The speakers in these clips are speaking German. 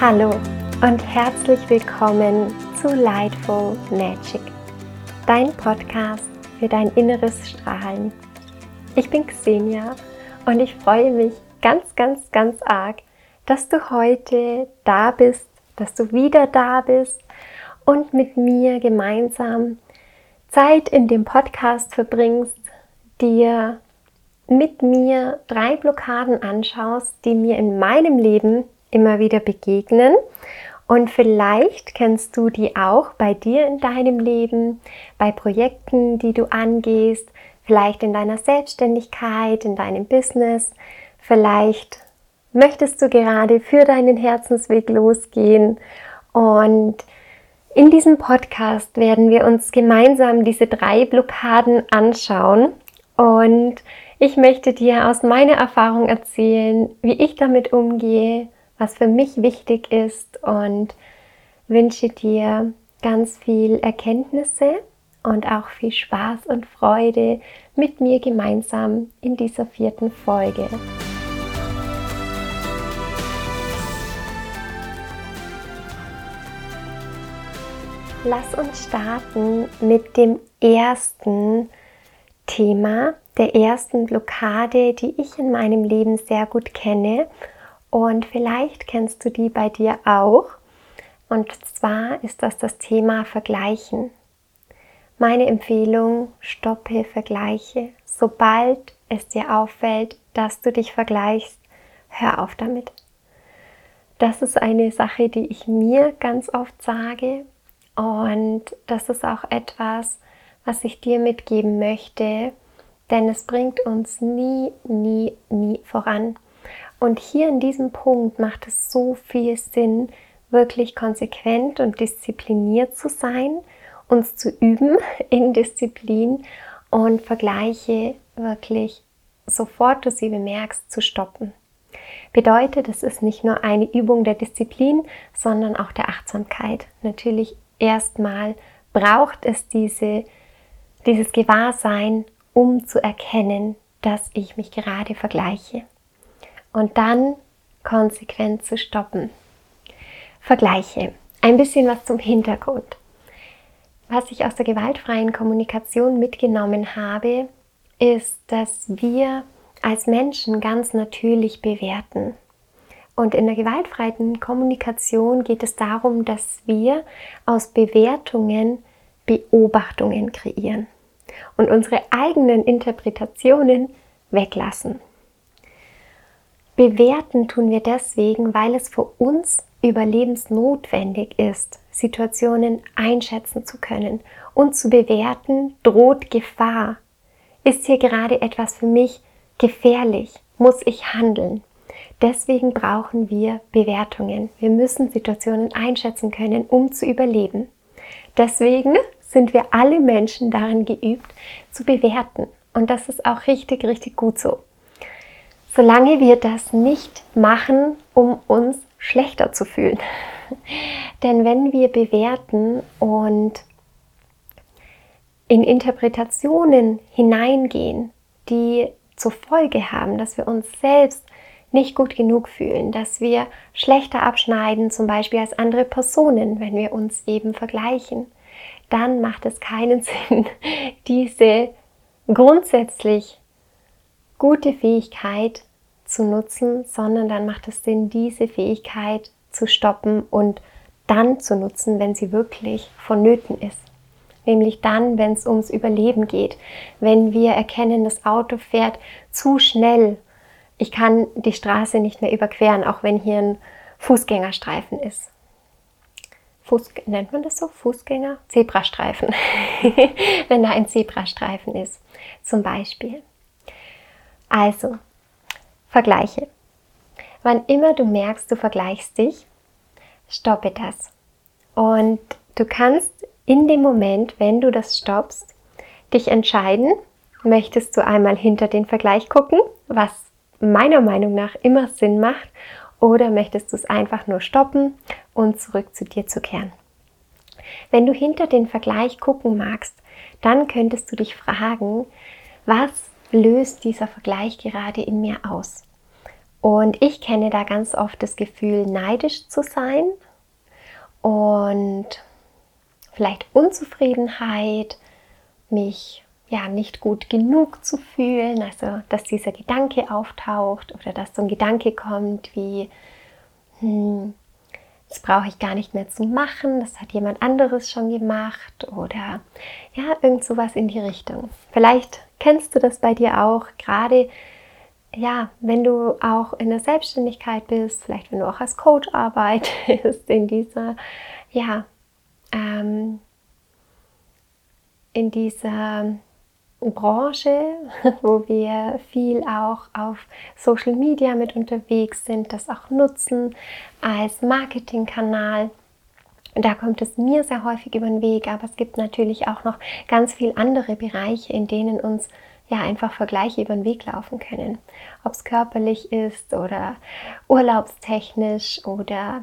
Hallo und herzlich willkommen zu Lightful Magic, dein Podcast für dein inneres Strahlen. Ich bin Xenia und ich freue mich ganz, ganz, ganz arg, dass du heute da bist, dass du wieder da bist und mit mir gemeinsam Zeit in dem Podcast verbringst, dir mit mir drei Blockaden anschaust, die mir in meinem Leben immer wieder begegnen. Und vielleicht kennst du die auch bei dir in deinem Leben, bei Projekten, die du angehst, vielleicht in deiner Selbstständigkeit, in deinem Business. Vielleicht möchtest du gerade für deinen Herzensweg losgehen. Und in diesem Podcast werden wir uns gemeinsam diese drei Blockaden anschauen. Und ich möchte dir aus meiner Erfahrung erzählen, wie ich damit umgehe was für mich wichtig ist und wünsche dir ganz viel Erkenntnisse und auch viel Spaß und Freude mit mir gemeinsam in dieser vierten Folge. Lass uns starten mit dem ersten Thema, der ersten Blockade, die ich in meinem Leben sehr gut kenne und vielleicht kennst du die bei dir auch. Und zwar ist das das Thema Vergleichen. Meine Empfehlung, stoppe Vergleiche. Sobald es dir auffällt, dass du dich vergleichst, hör auf damit. Das ist eine Sache, die ich mir ganz oft sage. Und das ist auch etwas, was ich dir mitgeben möchte, denn es bringt uns nie, nie, nie voran. Und hier in diesem Punkt macht es so viel Sinn, wirklich konsequent und diszipliniert zu sein, uns zu üben in Disziplin und Vergleiche wirklich sofort du sie bemerkst zu stoppen. Bedeutet, es ist nicht nur eine Übung der Disziplin, sondern auch der Achtsamkeit. Natürlich erstmal braucht es diese, dieses Gewahrsein, um zu erkennen, dass ich mich gerade vergleiche und dann konsequent zu stoppen. Vergleiche. Ein bisschen was zum Hintergrund. Was ich aus der gewaltfreien Kommunikation mitgenommen habe, ist, dass wir als Menschen ganz natürlich bewerten. Und in der gewaltfreien Kommunikation geht es darum, dass wir aus Bewertungen Beobachtungen kreieren und unsere eigenen Interpretationen weglassen. Bewerten tun wir deswegen, weil es für uns überlebensnotwendig ist, Situationen einschätzen zu können. Und zu bewerten droht Gefahr. Ist hier gerade etwas für mich gefährlich? Muss ich handeln? Deswegen brauchen wir Bewertungen. Wir müssen Situationen einschätzen können, um zu überleben. Deswegen sind wir alle Menschen darin geübt, zu bewerten. Und das ist auch richtig, richtig gut so solange wir das nicht machen, um uns schlechter zu fühlen. Denn wenn wir bewerten und in Interpretationen hineingehen, die zur Folge haben, dass wir uns selbst nicht gut genug fühlen, dass wir schlechter abschneiden, zum Beispiel als andere Personen, wenn wir uns eben vergleichen, dann macht es keinen Sinn, diese grundsätzlich gute Fähigkeit zu nutzen, sondern dann macht es Sinn, diese Fähigkeit zu stoppen und dann zu nutzen, wenn sie wirklich vonnöten ist. Nämlich dann, wenn es ums Überleben geht. Wenn wir erkennen, das Auto fährt zu schnell. Ich kann die Straße nicht mehr überqueren, auch wenn hier ein Fußgängerstreifen ist. Fuß, nennt man das so? Fußgänger? Zebrastreifen. wenn da ein Zebrastreifen ist, zum Beispiel. Also, Vergleiche. Wann immer du merkst, du vergleichst dich, stoppe das. Und du kannst in dem Moment, wenn du das stoppst, dich entscheiden, möchtest du einmal hinter den Vergleich gucken, was meiner Meinung nach immer Sinn macht, oder möchtest du es einfach nur stoppen und zurück zu dir zu kehren. Wenn du hinter den Vergleich gucken magst, dann könntest du dich fragen, was löst dieser Vergleich gerade in mir aus? Und ich kenne da ganz oft das Gefühl, neidisch zu sein und vielleicht Unzufriedenheit, mich ja nicht gut genug zu fühlen, also dass dieser Gedanke auftaucht oder dass so ein Gedanke kommt wie, hm, das brauche ich gar nicht mehr zu machen, das hat jemand anderes schon gemacht oder ja, irgend sowas in die Richtung. Vielleicht kennst du das bei dir auch, gerade ja, wenn du auch in der Selbstständigkeit bist, vielleicht wenn du auch als Coach arbeitest, in dieser, ja, ähm, in dieser Branche, wo wir viel auch auf Social Media mit unterwegs sind, das auch nutzen als Marketingkanal. Da kommt es mir sehr häufig über den Weg, aber es gibt natürlich auch noch ganz viele andere Bereiche, in denen uns ja einfach Vergleiche über den Weg laufen können. Ob es körperlich ist oder urlaubstechnisch oder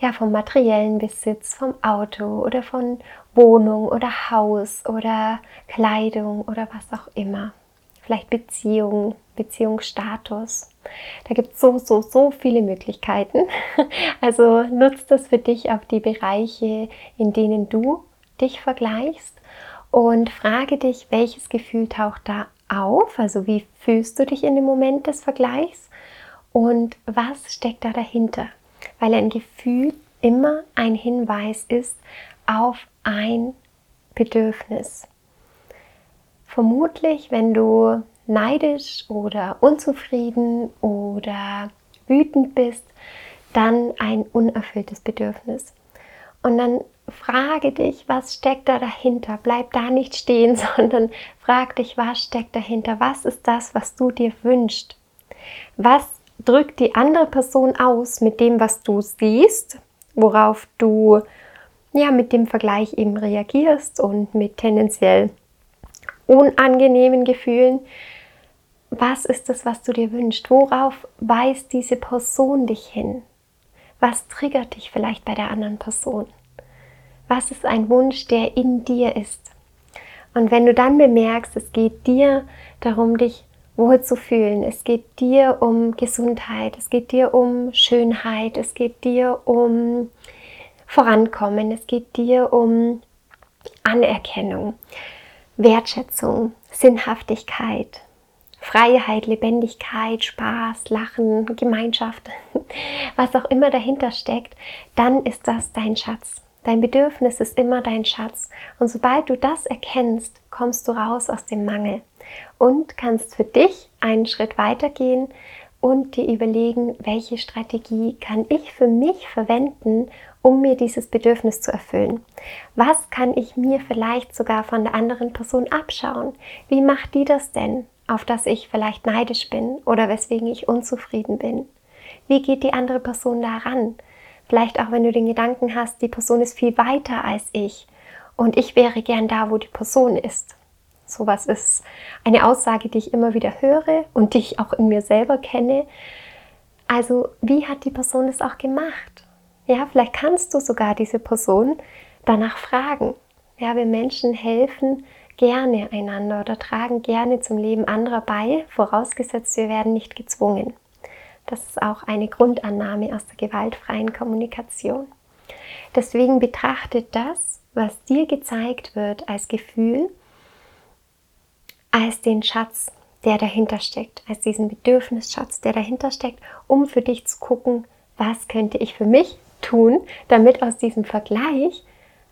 ja vom materiellen Besitz, vom Auto oder von Wohnung oder Haus oder Kleidung oder was auch immer. Vielleicht Beziehung, Beziehungsstatus. Da gibt es so, so, so viele Möglichkeiten. Also nutzt das für dich auf die Bereiche, in denen du dich vergleichst und frage dich, welches Gefühl taucht da auf? Also wie fühlst du dich in dem Moment des Vergleichs? Und was steckt da dahinter? Weil ein Gefühl immer ein Hinweis ist auf ein Bedürfnis. Vermutlich, wenn du neidisch oder unzufrieden oder wütend bist, dann ein unerfülltes Bedürfnis. Und dann frage dich, was steckt da dahinter? Bleib da nicht stehen, sondern frag dich, was steckt dahinter? Was ist das, was du dir wünschst? Was drückt die andere Person aus mit dem, was du siehst, worauf du ja mit dem Vergleich eben reagierst und mit tendenziell unangenehmen Gefühlen. Was ist das, was du dir wünschst? Worauf weist diese Person dich hin? Was triggert dich vielleicht bei der anderen Person? Was ist ein Wunsch, der in dir ist? Und wenn du dann bemerkst, es geht dir darum, dich wohl zu fühlen, es geht dir um Gesundheit, es geht dir um Schönheit, es geht dir um Vorankommen, es geht dir um Anerkennung, Wertschätzung, Sinnhaftigkeit, Freiheit, Lebendigkeit, Spaß, Lachen, Gemeinschaft, was auch immer dahinter steckt, dann ist das dein Schatz. Dein Bedürfnis ist immer dein Schatz. Und sobald du das erkennst, kommst du raus aus dem Mangel und kannst für dich einen Schritt weitergehen und dir überlegen, welche Strategie kann ich für mich verwenden, um mir dieses Bedürfnis zu erfüllen? Was kann ich mir vielleicht sogar von der anderen Person abschauen? Wie macht die das denn, auf das ich vielleicht neidisch bin oder weswegen ich unzufrieden bin? Wie geht die andere Person da ran? Vielleicht auch, wenn du den Gedanken hast, die Person ist viel weiter als ich und ich wäre gern da, wo die Person ist. Sowas ist eine Aussage, die ich immer wieder höre und die ich auch in mir selber kenne. Also, wie hat die Person das auch gemacht? Ja, vielleicht kannst du sogar diese Person danach fragen. Ja, wir Menschen helfen gerne einander oder tragen gerne zum Leben anderer bei, vorausgesetzt wir werden nicht gezwungen. Das ist auch eine Grundannahme aus der gewaltfreien Kommunikation. Deswegen betrachtet das, was dir gezeigt wird als Gefühl, als den Schatz, der dahinter steckt, als diesen Bedürfnisschatz, der dahinter steckt, um für dich zu gucken, was könnte ich für mich tun, damit aus diesem Vergleich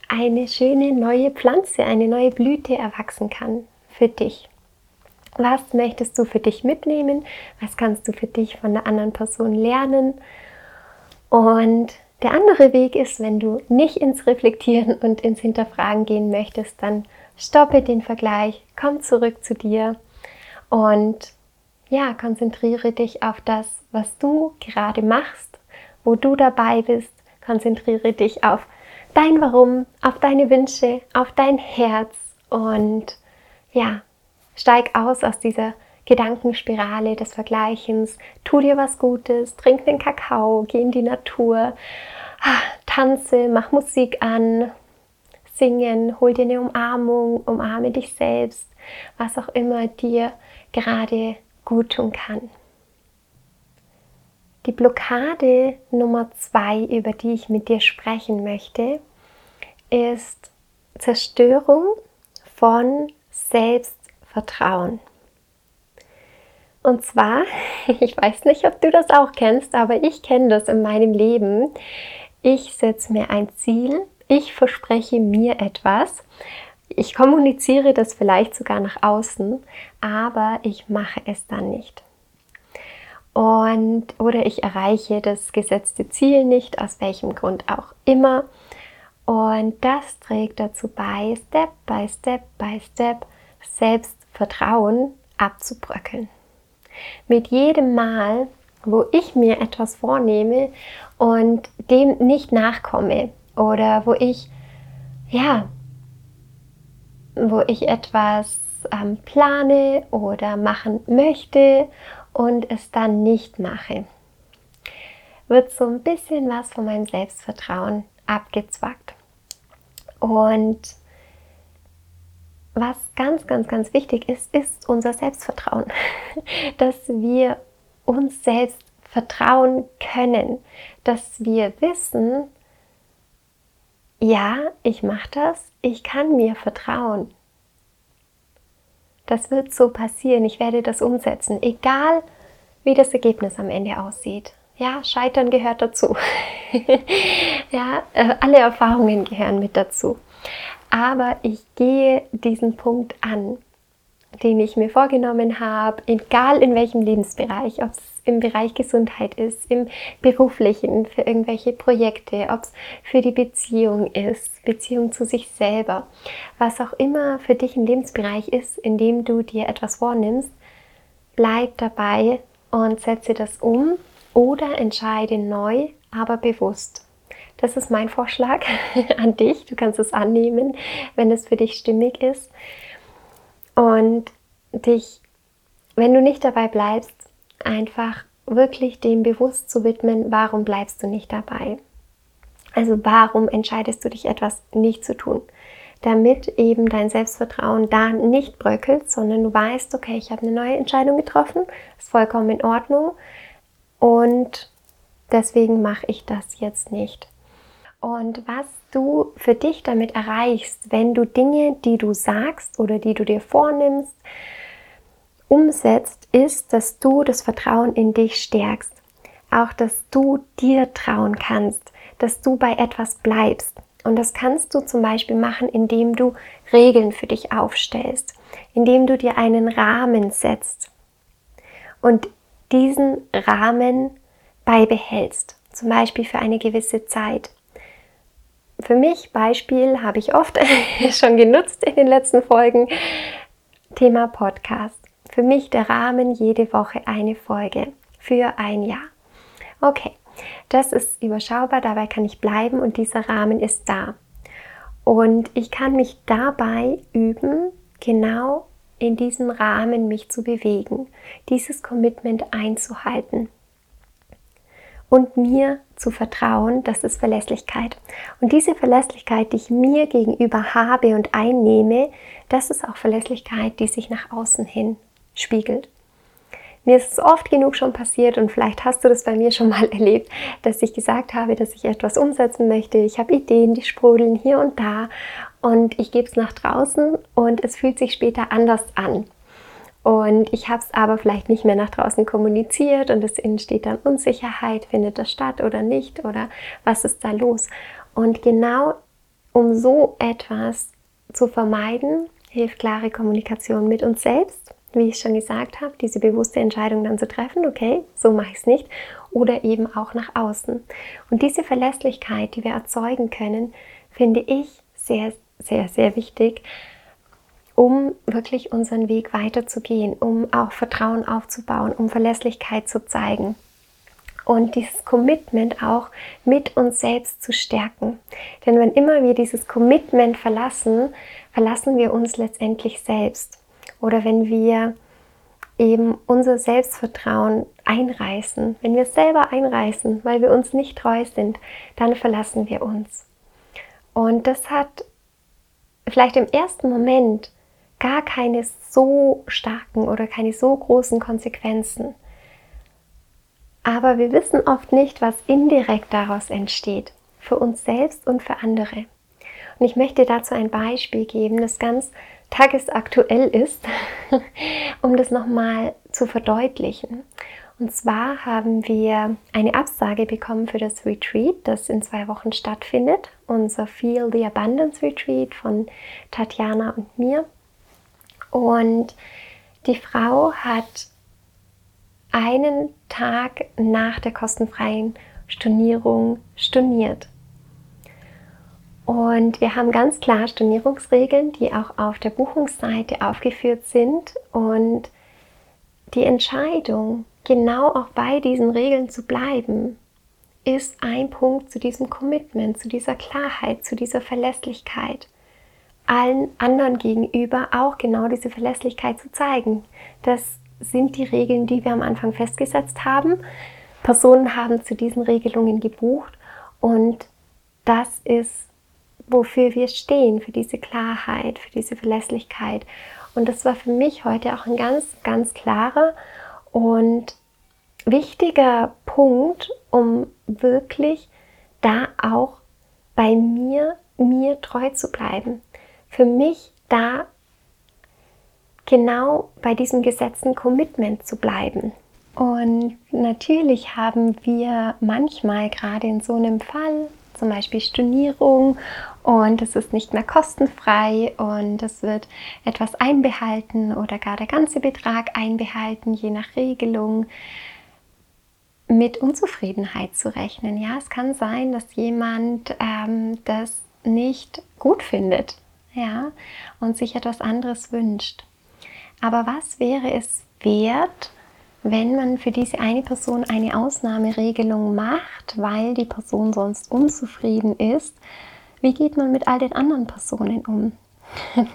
eine schöne neue Pflanze, eine neue Blüte erwachsen kann für dich. Was möchtest du für dich mitnehmen? Was kannst du für dich von der anderen Person lernen? Und der andere Weg ist, wenn du nicht ins Reflektieren und ins Hinterfragen gehen möchtest, dann stoppe den Vergleich, komm zurück zu dir und ja, konzentriere dich auf das, was du gerade machst, wo du dabei bist. Konzentriere dich auf dein Warum, auf deine Wünsche, auf dein Herz und ja, steig aus aus dieser Gedankenspirale des Vergleichens. Tu dir was Gutes, trink den Kakao, geh in die Natur, ah, tanze, mach Musik an, singen, hol dir eine Umarmung, umarme dich selbst, was auch immer dir gerade gut tun kann. Die Blockade Nummer zwei, über die ich mit dir sprechen möchte, ist Zerstörung von Selbstvertrauen. Und zwar, ich weiß nicht, ob du das auch kennst, aber ich kenne das in meinem Leben. Ich setze mir ein Ziel, ich verspreche mir etwas, ich kommuniziere das vielleicht sogar nach außen, aber ich mache es dann nicht. Und oder ich erreiche das gesetzte Ziel nicht, aus welchem Grund auch immer. Und das trägt dazu bei, Step by Step by Step Selbstvertrauen abzubröckeln. Mit jedem Mal, wo ich mir etwas vornehme und dem nicht nachkomme oder wo ich, ja, wo ich etwas ähm, plane oder machen möchte und es dann nicht mache, wird so ein bisschen was von meinem Selbstvertrauen abgezwackt. Und was ganz, ganz, ganz wichtig ist, ist unser Selbstvertrauen. Dass wir uns selbst vertrauen können. Dass wir wissen, ja, ich mache das, ich kann mir vertrauen. Das wird so passieren, ich werde das umsetzen, egal wie das Ergebnis am Ende aussieht. Ja, Scheitern gehört dazu. ja, äh, alle Erfahrungen gehören mit dazu. Aber ich gehe diesen Punkt an, den ich mir vorgenommen habe, egal in welchem Lebensbereich, ob es im Bereich Gesundheit ist, im beruflichen, für irgendwelche Projekte, ob es für die Beziehung ist, Beziehung zu sich selber, was auch immer für dich ein Lebensbereich ist, in dem du dir etwas vornimmst, bleib dabei und setze das um oder entscheide neu, aber bewusst. Das ist mein Vorschlag an dich. Du kannst es annehmen, wenn es für dich stimmig ist. Und dich, wenn du nicht dabei bleibst, einfach wirklich dem bewusst zu widmen, warum bleibst du nicht dabei? Also warum entscheidest du dich etwas nicht zu tun? Damit eben dein Selbstvertrauen da nicht bröckelt, sondern du weißt, okay, ich habe eine neue Entscheidung getroffen, ist vollkommen in Ordnung und deswegen mache ich das jetzt nicht. Und was du für dich damit erreichst, wenn du Dinge, die du sagst oder die du dir vornimmst, umsetzt, ist, dass du das Vertrauen in dich stärkst. Auch, dass du dir trauen kannst, dass du bei etwas bleibst. Und das kannst du zum Beispiel machen, indem du Regeln für dich aufstellst, indem du dir einen Rahmen setzt. Und diesen Rahmen beibehältst, zum Beispiel für eine gewisse Zeit. Für mich Beispiel habe ich oft schon genutzt in den letzten Folgen. Thema Podcast. Für mich der Rahmen jede Woche eine Folge für ein Jahr. Okay, das ist überschaubar, dabei kann ich bleiben und dieser Rahmen ist da. Und ich kann mich dabei üben, genau in diesem Rahmen mich zu bewegen, dieses Commitment einzuhalten und mir zu vertrauen, das ist Verlässlichkeit. Und diese Verlässlichkeit, die ich mir gegenüber habe und einnehme, das ist auch Verlässlichkeit, die sich nach außen hin spiegelt. Mir ist es oft genug schon passiert und vielleicht hast du das bei mir schon mal erlebt, dass ich gesagt habe, dass ich etwas umsetzen möchte. Ich habe Ideen, die sprudeln hier und da und ich gebe es nach draußen und es fühlt sich später anders an. Und ich habe es aber vielleicht nicht mehr nach draußen kommuniziert und es entsteht dann Unsicherheit, findet das statt oder nicht oder was ist da los. Und genau um so etwas zu vermeiden, hilft klare Kommunikation mit uns selbst, wie ich schon gesagt habe, diese bewusste Entscheidung dann zu treffen, okay, so mache ich es nicht, oder eben auch nach außen. Und diese Verlässlichkeit, die wir erzeugen können, finde ich sehr, sehr, sehr wichtig, um wirklich unseren Weg weiterzugehen, um auch Vertrauen aufzubauen, um Verlässlichkeit zu zeigen und dieses Commitment auch mit uns selbst zu stärken. Denn wenn immer wir dieses Commitment verlassen, verlassen wir uns letztendlich selbst. Oder wenn wir eben unser Selbstvertrauen einreißen, wenn wir selber einreißen, weil wir uns nicht treu sind, dann verlassen wir uns. Und das hat vielleicht im ersten Moment gar keine so starken oder keine so großen Konsequenzen. Aber wir wissen oft nicht, was indirekt daraus entsteht, für uns selbst und für andere. Und ich möchte dazu ein Beispiel geben, das ganz tagesaktuell ist, um das nochmal zu verdeutlichen. Und zwar haben wir eine Absage bekommen für das Retreat, das in zwei Wochen stattfindet. Unser Feel the Abundance Retreat von Tatjana und mir. Und die Frau hat einen Tag nach der kostenfreien Stornierung storniert. Und wir haben ganz klar Stornierungsregeln, die auch auf der Buchungsseite aufgeführt sind. Und die Entscheidung, genau auch bei diesen Regeln zu bleiben, ist ein Punkt zu diesem Commitment, zu dieser Klarheit, zu dieser Verlässlichkeit. Allen anderen gegenüber auch genau diese Verlässlichkeit zu zeigen. Das sind die Regeln, die wir am Anfang festgesetzt haben. Personen haben zu diesen Regelungen gebucht und das ist, wofür wir stehen, für diese Klarheit, für diese Verlässlichkeit. Und das war für mich heute auch ein ganz, ganz klarer und wichtiger Punkt, um wirklich da auch bei mir, mir treu zu bleiben. Für mich da genau bei diesem gesetzten Commitment zu bleiben. Und natürlich haben wir manchmal gerade in so einem Fall zum Beispiel Stornierung und es ist nicht mehr kostenfrei und es wird etwas einbehalten oder gar der ganze Betrag einbehalten, je nach Regelung mit Unzufriedenheit zu rechnen. Ja, es kann sein, dass jemand ähm, das nicht gut findet, ja, und sich etwas anderes wünscht. Aber was wäre es wert, wenn man für diese eine Person eine Ausnahmeregelung macht, weil die Person sonst unzufrieden ist, wie geht man mit all den anderen Personen um?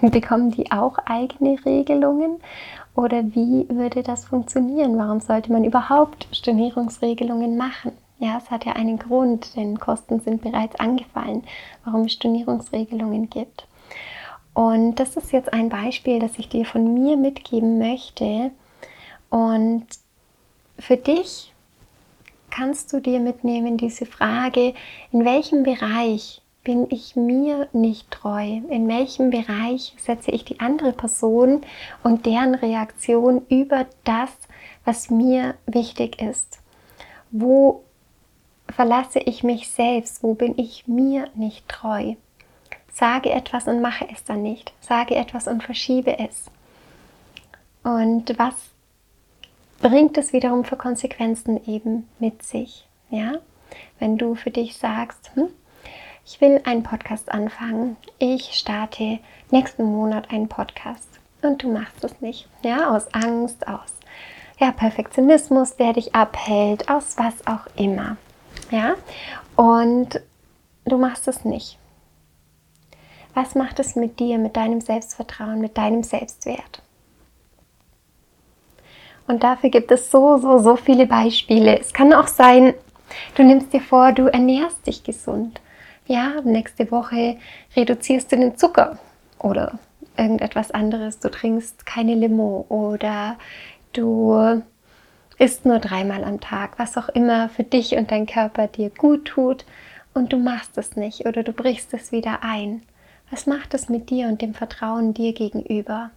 Bekommen die auch eigene Regelungen? Oder wie würde das funktionieren? Warum sollte man überhaupt Stornierungsregelungen machen? Ja, es hat ja einen Grund, denn Kosten sind bereits angefallen, warum es Stornierungsregelungen gibt. Und das ist jetzt ein Beispiel, das ich dir von mir mitgeben möchte, und für dich kannst du dir mitnehmen diese Frage, in welchem Bereich bin ich mir nicht treu? In welchem Bereich setze ich die andere Person und deren Reaktion über das, was mir wichtig ist? Wo verlasse ich mich selbst? Wo bin ich mir nicht treu? Sage etwas und mache es dann nicht. Sage etwas und verschiebe es. Und was bringt es wiederum für Konsequenzen eben mit sich. Ja? Wenn du für dich sagst, hm, ich will einen Podcast anfangen, ich starte nächsten Monat einen Podcast und du machst es nicht, ja, aus Angst, aus ja, Perfektionismus, der dich abhält, aus was auch immer, ja, und du machst es nicht. Was macht es mit dir, mit deinem Selbstvertrauen, mit deinem Selbstwert? Und dafür gibt es so, so, so viele Beispiele. Es kann auch sein, du nimmst dir vor, du ernährst dich gesund. Ja, nächste Woche reduzierst du den Zucker oder irgendetwas anderes. Du trinkst keine Limo oder du isst nur dreimal am Tag, was auch immer für dich und dein Körper dir gut tut und du machst es nicht oder du brichst es wieder ein. Was macht es mit dir und dem Vertrauen dir gegenüber?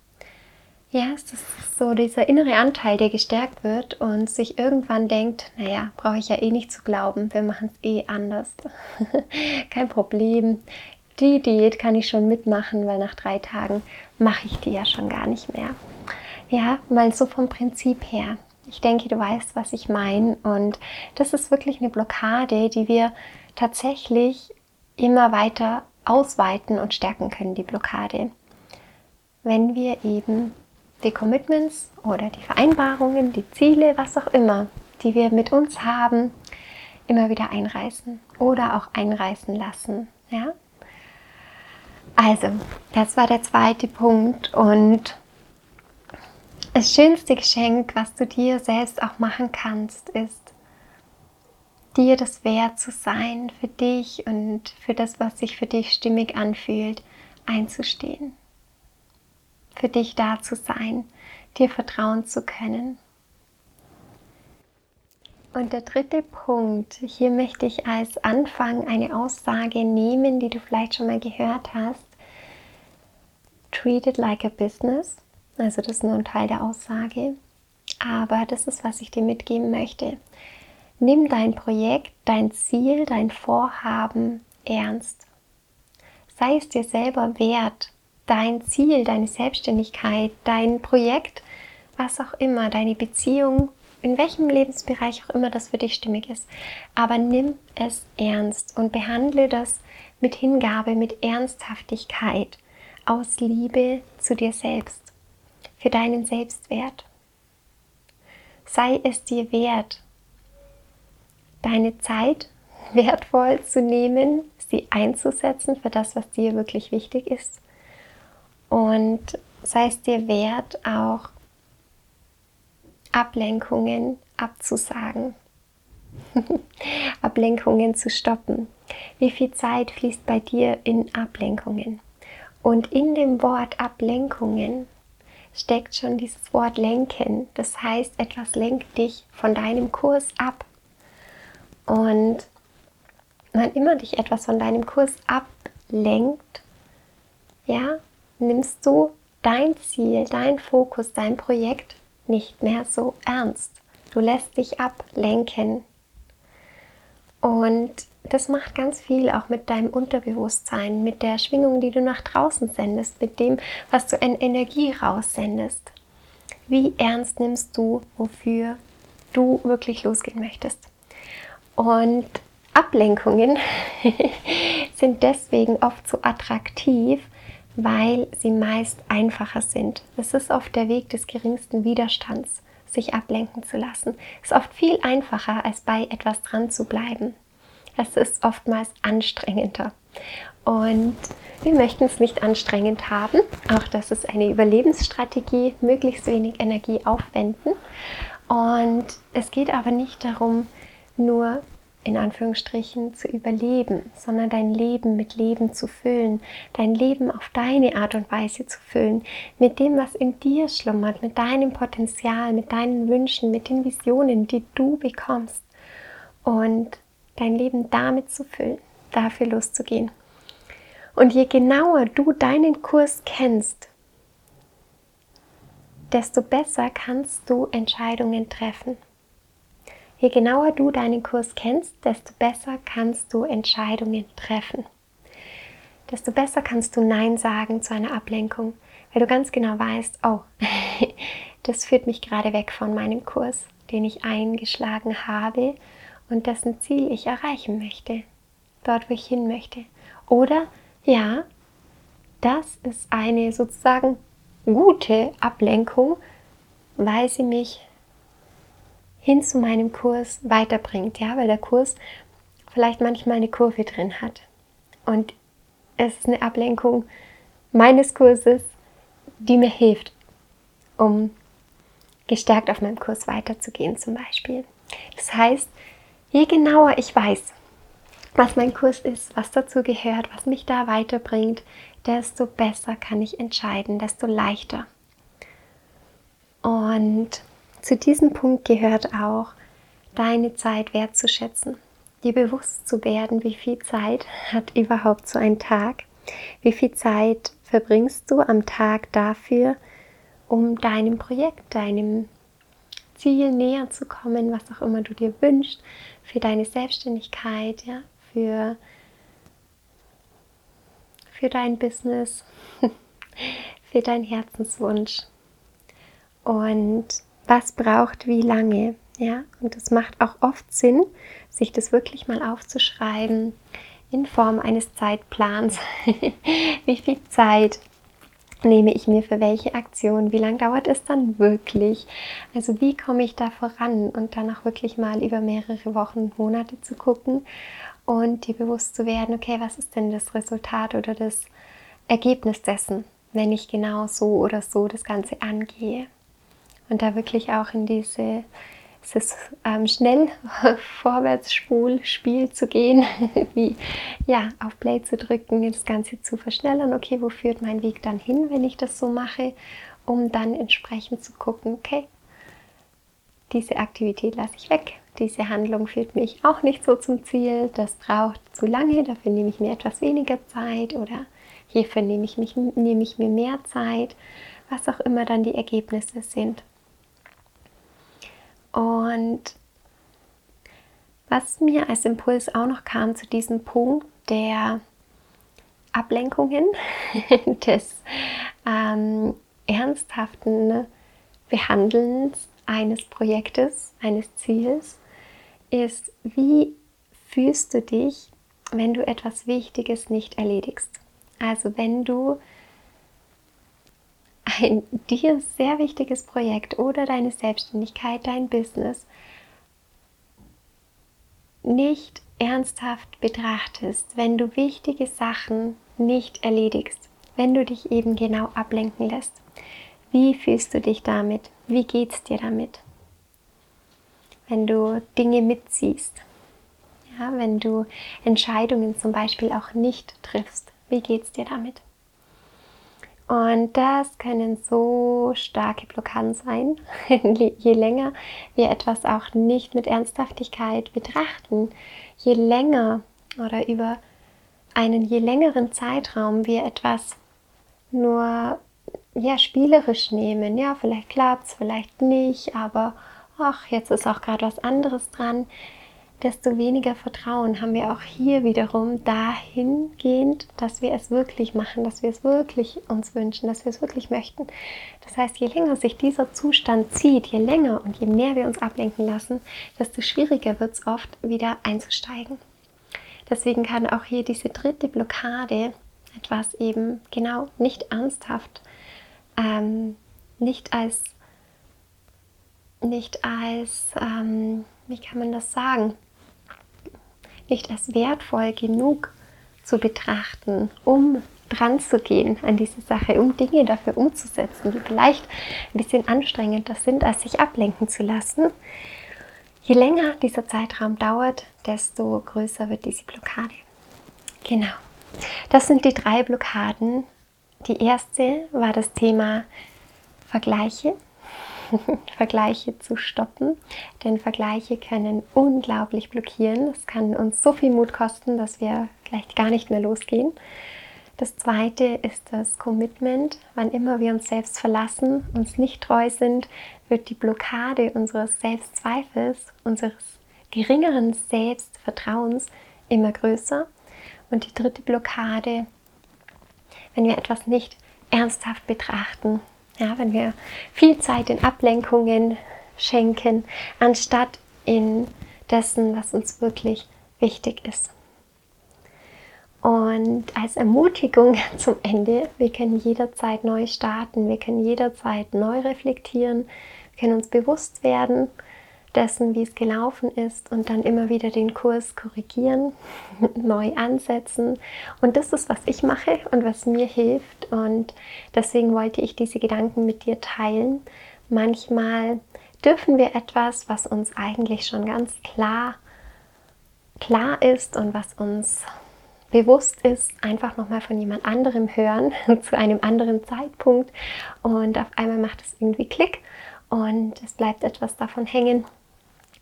Ja, es ist so dieser innere Anteil, der gestärkt wird und sich irgendwann denkt, naja, brauche ich ja eh nicht zu glauben, wir machen es eh anders. Kein Problem. Die Diät kann ich schon mitmachen, weil nach drei Tagen mache ich die ja schon gar nicht mehr. Ja, mal so vom Prinzip her. Ich denke, du weißt, was ich meine. Und das ist wirklich eine Blockade, die wir tatsächlich immer weiter ausweiten und stärken können, die Blockade. Wenn wir eben die Commitments oder die Vereinbarungen, die Ziele, was auch immer, die wir mit uns haben, immer wieder einreißen oder auch einreißen lassen. Ja? Also, das war der zweite Punkt und das schönste Geschenk, was du dir selbst auch machen kannst, ist, dir das wert zu sein, für dich und für das, was sich für dich stimmig anfühlt, einzustehen für dich da zu sein, dir vertrauen zu können. Und der dritte Punkt, hier möchte ich als Anfang eine Aussage nehmen, die du vielleicht schon mal gehört hast. Treat it like a business. Also das ist nur ein Teil der Aussage. Aber das ist, was ich dir mitgeben möchte. Nimm dein Projekt, dein Ziel, dein Vorhaben ernst. Sei es dir selber wert, dein Ziel, deine Selbstständigkeit, dein Projekt, was auch immer, deine Beziehung, in welchem Lebensbereich auch immer das für dich stimmig ist. Aber nimm es ernst und behandle das mit Hingabe, mit Ernsthaftigkeit, aus Liebe zu dir selbst, für deinen Selbstwert. Sei es dir wert, deine Zeit wertvoll zu nehmen, sie einzusetzen für das, was dir wirklich wichtig ist. Und sei es dir wert, auch Ablenkungen abzusagen, Ablenkungen zu stoppen. Wie viel Zeit fließt bei dir in Ablenkungen? Und in dem Wort Ablenkungen steckt schon dieses Wort lenken. Das heißt, etwas lenkt dich von deinem Kurs ab. Und wann immer dich etwas von deinem Kurs ablenkt, ja, nimmst du dein Ziel, dein Fokus, dein Projekt nicht mehr so ernst. Du lässt dich ablenken. Und das macht ganz viel auch mit deinem Unterbewusstsein, mit der Schwingung, die du nach draußen sendest, mit dem, was du in Energie raussendest. Wie ernst nimmst du, wofür du wirklich losgehen möchtest? Und Ablenkungen sind deswegen oft so attraktiv, weil sie meist einfacher sind. Es ist oft der Weg des geringsten Widerstands, sich ablenken zu lassen. Es ist oft viel einfacher, als bei etwas dran zu bleiben. Es ist oftmals anstrengender. Und wir möchten es nicht anstrengend haben. Auch das ist eine Überlebensstrategie, möglichst wenig Energie aufwenden. Und es geht aber nicht darum, nur in Anführungsstrichen zu überleben, sondern dein Leben mit Leben zu füllen, dein Leben auf deine Art und Weise zu füllen, mit dem, was in dir schlummert, mit deinem Potenzial, mit deinen Wünschen, mit den Visionen, die du bekommst. Und dein Leben damit zu füllen, dafür loszugehen. Und je genauer du deinen Kurs kennst, desto besser kannst du Entscheidungen treffen. Je genauer du deinen Kurs kennst, desto besser kannst du Entscheidungen treffen. Desto besser kannst du Nein sagen zu einer Ablenkung, weil du ganz genau weißt, oh, das führt mich gerade weg von meinem Kurs, den ich eingeschlagen habe und dessen Ziel ich erreichen möchte, dort wo ich hin möchte. Oder ja, das ist eine sozusagen gute Ablenkung, weil sie mich hin zu meinem Kurs weiterbringt, ja, weil der Kurs vielleicht manchmal eine Kurve drin hat. Und es ist eine Ablenkung meines Kurses, die mir hilft, um gestärkt auf meinem Kurs weiterzugehen zum Beispiel. Das heißt, Je genauer ich weiß, was mein Kurs ist, was dazu gehört, was mich da weiterbringt, desto besser kann ich entscheiden, desto leichter. Und zu diesem Punkt gehört auch, deine Zeit wertzuschätzen, dir bewusst zu werden, wie viel Zeit hat überhaupt so ein Tag, wie viel Zeit verbringst du am Tag dafür, um deinem Projekt, deinem Ziel näher zu kommen, was auch immer du dir wünschst, für deine Selbstständigkeit, ja, für, für dein Business, für deinen Herzenswunsch. Und was braucht wie lange, ja? Und es macht auch oft Sinn, sich das wirklich mal aufzuschreiben in Form eines Zeitplans. wie viel Zeit nehme ich mir für welche Aktion, wie lange dauert es dann wirklich, also wie komme ich da voran und dann auch wirklich mal über mehrere Wochen, Monate zu gucken und dir bewusst zu werden, okay, was ist denn das Resultat oder das Ergebnis dessen, wenn ich genau so oder so das Ganze angehe und da wirklich auch in diese es ist ähm, schnell Vorwärtsspulspiel zu gehen, wie ja, auf Play zu drücken, das Ganze zu verschnellern. Okay, wo führt mein Weg dann hin, wenn ich das so mache, um dann entsprechend zu gucken, okay, diese Aktivität lasse ich weg. Diese Handlung führt mich auch nicht so zum Ziel. Das braucht zu lange, dafür nehme ich mir etwas weniger Zeit oder hierfür nehme ich, mich, nehme ich mir mehr Zeit, was auch immer dann die Ergebnisse sind. Und was mir als Impuls auch noch kam zu diesem Punkt der Ablenkungen, des ähm, ernsthaften Behandelns eines Projektes, eines Ziels, ist, wie fühlst du dich, wenn du etwas Wichtiges nicht erledigst? Also wenn du ein dir sehr wichtiges Projekt oder deine Selbstständigkeit, dein Business nicht ernsthaft betrachtest, wenn du wichtige Sachen nicht erledigst, wenn du dich eben genau ablenken lässt. Wie fühlst du dich damit? Wie geht es dir damit? Wenn du Dinge mitziehst, ja, wenn du Entscheidungen zum Beispiel auch nicht triffst, wie geht es dir damit? Und das können so starke Blockaden sein, je länger wir etwas auch nicht mit Ernsthaftigkeit betrachten, je länger oder über einen je längeren Zeitraum wir etwas nur ja, spielerisch nehmen. Ja, vielleicht klappt es, vielleicht nicht, aber ach, jetzt ist auch gerade was anderes dran desto weniger Vertrauen haben wir auch hier wiederum dahingehend, dass wir es wirklich machen, dass wir es wirklich uns wünschen, dass wir es wirklich möchten. Das heißt, je länger sich dieser Zustand zieht, je länger und je mehr wir uns ablenken lassen, desto schwieriger wird es oft wieder einzusteigen. Deswegen kann auch hier diese dritte Blockade etwas eben genau nicht ernsthaft, ähm, nicht als, nicht als, ähm, wie kann man das sagen? Nicht als wertvoll genug zu betrachten, um dran zu gehen an diese Sache, um Dinge dafür umzusetzen, die vielleicht ein bisschen anstrengender sind, als sich ablenken zu lassen. Je länger dieser Zeitraum dauert, desto größer wird diese Blockade. Genau. Das sind die drei Blockaden. Die erste war das Thema Vergleiche. Vergleiche zu stoppen, denn Vergleiche können unglaublich blockieren. Es kann uns so viel Mut kosten, dass wir vielleicht gar nicht mehr losgehen. Das zweite ist das Commitment. Wann immer wir uns selbst verlassen, uns nicht treu sind, wird die Blockade unseres Selbstzweifels, unseres geringeren Selbstvertrauens immer größer. Und die dritte Blockade, wenn wir etwas nicht ernsthaft betrachten, ja, wenn wir viel Zeit in Ablenkungen schenken, anstatt in dessen, was uns wirklich wichtig ist. Und als Ermutigung zum Ende, wir können jederzeit neu starten, wir können jederzeit neu reflektieren, wir können uns bewusst werden, dessen, wie es gelaufen ist und dann immer wieder den Kurs korrigieren, neu ansetzen. Und das ist, was ich mache und was mir hilft. Und deswegen wollte ich diese Gedanken mit dir teilen. Manchmal dürfen wir etwas, was uns eigentlich schon ganz klar klar ist und was uns bewusst ist, einfach nochmal von jemand anderem hören zu einem anderen Zeitpunkt und auf einmal macht es irgendwie Klick und es bleibt etwas davon hängen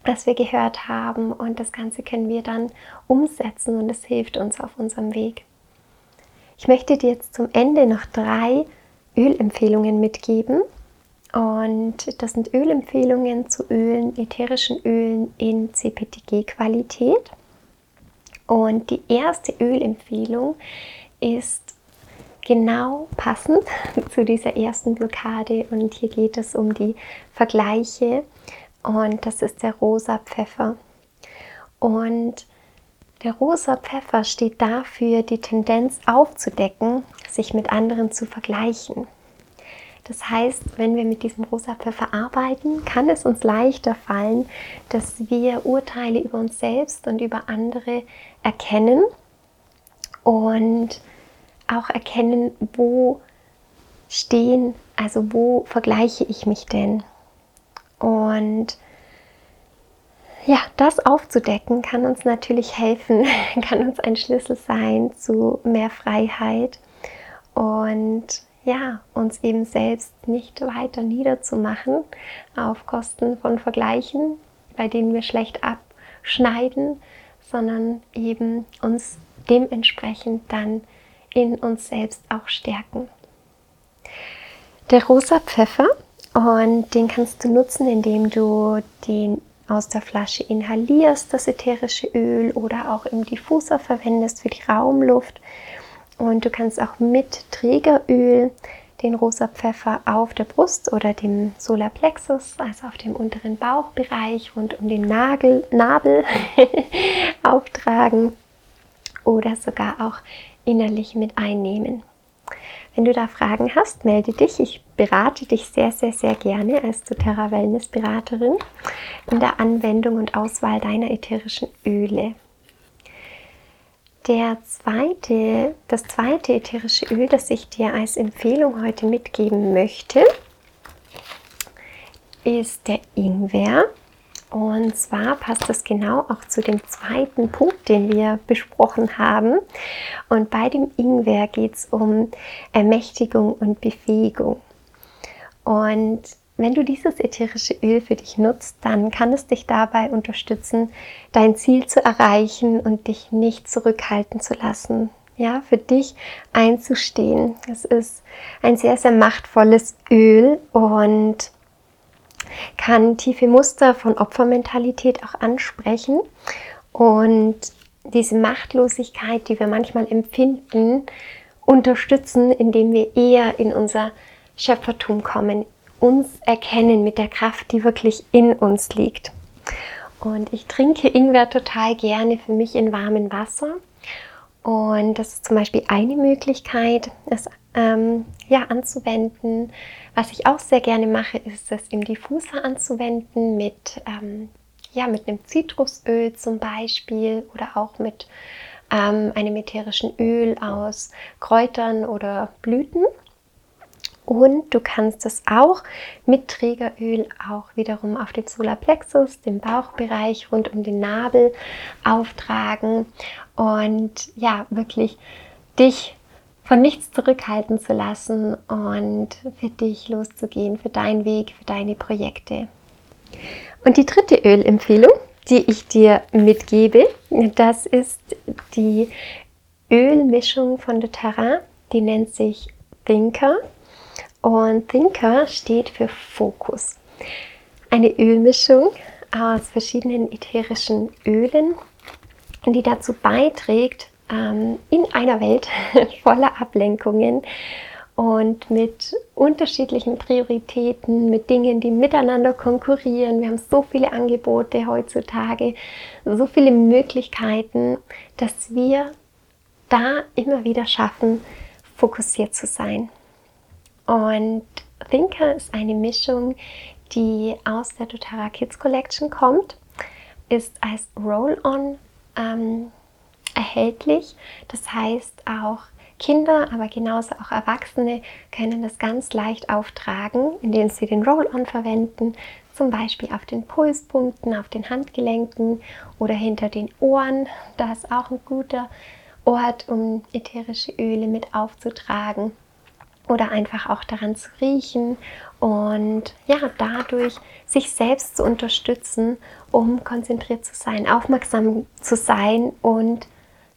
das wir gehört haben und das Ganze können wir dann umsetzen und es hilft uns auf unserem Weg. Ich möchte dir jetzt zum Ende noch drei Ölempfehlungen mitgeben und das sind Ölempfehlungen zu Ölen, ätherischen Ölen in CPTG-Qualität. Und die erste Ölempfehlung ist genau passend zu dieser ersten Blockade und hier geht es um die Vergleiche und das ist der rosa Pfeffer. Und der rosa Pfeffer steht dafür, die Tendenz aufzudecken, sich mit anderen zu vergleichen. Das heißt, wenn wir mit diesem rosa Pfeffer arbeiten, kann es uns leichter fallen, dass wir Urteile über uns selbst und über andere erkennen und auch erkennen, wo stehen, also wo vergleiche ich mich denn und ja, das aufzudecken kann uns natürlich helfen, kann uns ein Schlüssel sein zu mehr Freiheit und ja, uns eben selbst nicht weiter niederzumachen auf Kosten von Vergleichen, bei denen wir schlecht abschneiden, sondern eben uns dementsprechend dann in uns selbst auch stärken. Der rosa Pfeffer und den kannst du nutzen, indem du den aus der Flasche inhalierst, das ätherische Öl oder auch im Diffuser verwendest für die Raumluft. Und du kannst auch mit Trägeröl den rosa Pfeffer auf der Brust oder dem Solarplexus, also auf dem unteren Bauchbereich rund um den Nagel, Nabel auftragen oder sogar auch innerlich mit einnehmen. Wenn du da Fragen hast, melde dich. Ich berate dich sehr, sehr, sehr gerne als doTERRA Wellness Beraterin in der Anwendung und Auswahl deiner ätherischen Öle. Der zweite, das zweite ätherische Öl, das ich dir als Empfehlung heute mitgeben möchte, ist der Ingwer. Und zwar passt das genau auch zu dem zweiten Punkt, den wir besprochen haben. Und bei dem Ingwer geht es um Ermächtigung und Befähigung. Und wenn du dieses ätherische Öl für dich nutzt, dann kann es dich dabei unterstützen, dein Ziel zu erreichen und dich nicht zurückhalten zu lassen. Ja, für dich einzustehen. Es ist ein sehr, sehr machtvolles Öl und kann tiefe Muster von Opfermentalität auch ansprechen und diese Machtlosigkeit, die wir manchmal empfinden, unterstützen, indem wir eher in unser Schöpfertum kommen, uns erkennen mit der Kraft, die wirklich in uns liegt. Und ich trinke Ingwer total gerne für mich in warmem Wasser. Und das ist zum Beispiel eine Möglichkeit, es ähm, ja, anzuwenden. Was ich auch sehr gerne mache, ist es im Diffuser anzuwenden mit, ähm, ja, mit einem Zitrusöl zum Beispiel oder auch mit ähm, einem ätherischen Öl aus Kräutern oder Blüten. Und du kannst es auch mit Trägeröl auch wiederum auf den Solarplexus, den Bauchbereich rund um den Nabel auftragen und ja, wirklich dich von nichts zurückhalten zu lassen und für dich loszugehen, für deinen Weg, für deine Projekte. Und die dritte Ölempfehlung, die ich dir mitgebe, das ist die Ölmischung von doTERRA. Die nennt sich Thinker und Thinker steht für Fokus. Eine Ölmischung aus verschiedenen ätherischen Ölen, die dazu beiträgt, ähm, in einer Welt voller Ablenkungen und mit unterschiedlichen Prioritäten, mit Dingen, die miteinander konkurrieren. Wir haben so viele Angebote heutzutage, so viele Möglichkeiten, dass wir da immer wieder schaffen, fokussiert zu sein. Und Thinker ist eine Mischung, die aus der doTERRA Kids Collection kommt, ist als Roll-On ähm, erhältlich. Das heißt, auch Kinder, aber genauso auch Erwachsene können das ganz leicht auftragen, indem sie den Roll-On verwenden, zum Beispiel auf den Pulspunkten, auf den Handgelenken oder hinter den Ohren. Da ist auch ein guter Ort, um ätherische Öle mit aufzutragen oder einfach auch daran zu riechen und ja, dadurch sich selbst zu unterstützen, um konzentriert zu sein, aufmerksam zu sein und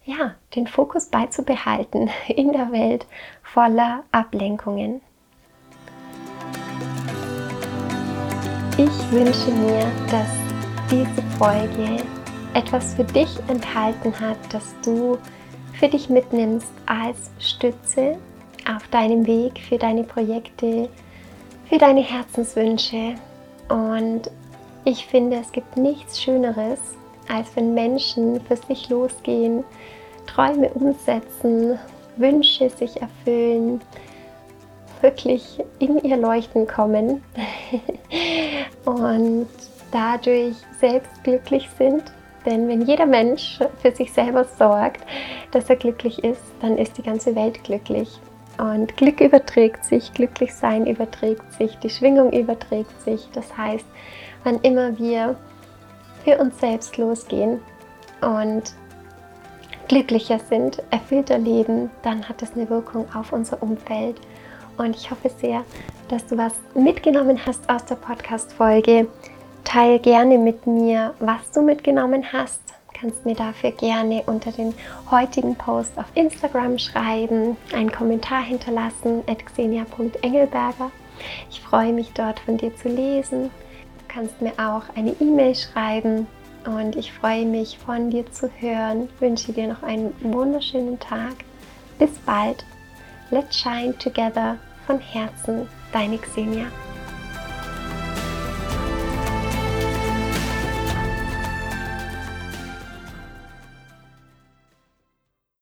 ja, den Fokus beizubehalten in der Welt voller Ablenkungen. Ich wünsche mir, dass diese Folge etwas für dich enthalten hat, das du für dich mitnimmst als Stütze auf deinem Weg für deine Projekte, für deine Herzenswünsche. Und ich finde, es gibt nichts Schöneres, als wenn Menschen für sich losgehen, Träume umsetzen, Wünsche sich erfüllen, wirklich in ihr Leuchten kommen und dadurch selbst glücklich sind. Denn wenn jeder Mensch für sich selber sorgt, dass er glücklich ist, dann ist die ganze Welt glücklich. Und Glück überträgt sich, Glücklichsein überträgt sich, die Schwingung überträgt sich. Das heißt, wann immer wir für uns selbst losgehen und glücklicher sind, erfüllter leben, dann hat das eine Wirkung auf unser Umfeld. Und ich hoffe sehr, dass du was mitgenommen hast aus der Podcast-Folge. Teil gerne mit mir, was du mitgenommen hast. Kannst mir dafür gerne unter den heutigen Post auf Instagram schreiben, einen Kommentar hinterlassen, at xenia.engelberger. Ich freue mich dort von dir zu lesen. Du kannst mir auch eine E-Mail schreiben und ich freue mich von dir zu hören. Ich wünsche dir noch einen wunderschönen Tag. Bis bald. Let's shine together von Herzen, deine Xenia.